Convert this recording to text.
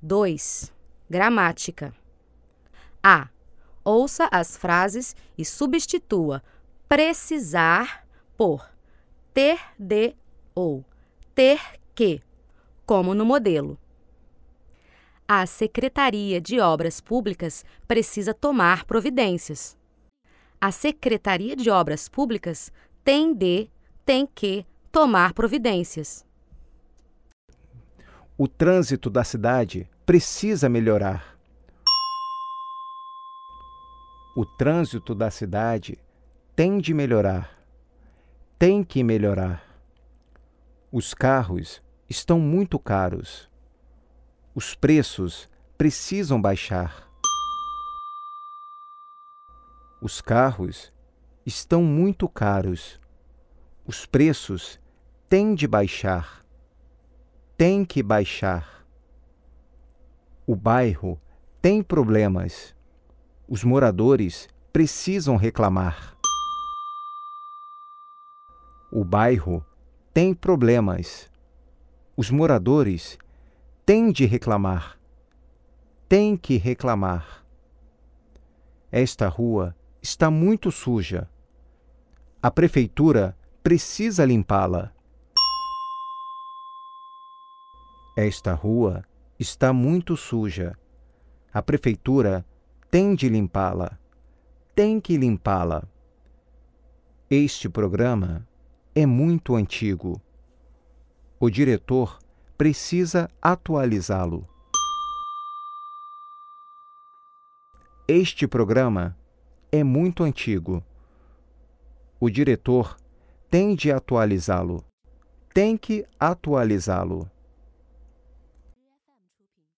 2. Gramática. A. Ouça as frases e substitua precisar por ter de ou ter que, como no modelo. A Secretaria de Obras Públicas precisa tomar providências. A Secretaria de Obras Públicas tem de, tem que tomar providências. O trânsito da cidade precisa melhorar. O trânsito da cidade tem de melhorar. Tem que melhorar. Os carros estão muito caros. Os preços precisam baixar. Os carros estão muito caros. Os preços têm de baixar. Tem que baixar. O bairro tem problemas. Os moradores precisam reclamar. O bairro tem problemas. Os moradores têm de reclamar. Tem que reclamar. Esta rua está muito suja. A prefeitura precisa limpá-la. Esta rua está muito suja. A prefeitura tem de limpá-la. Tem que limpá-la. Este programa é muito antigo. O diretor precisa atualizá-lo. Este programa é muito antigo. O diretor tem de atualizá-lo. Tem que atualizá-lo.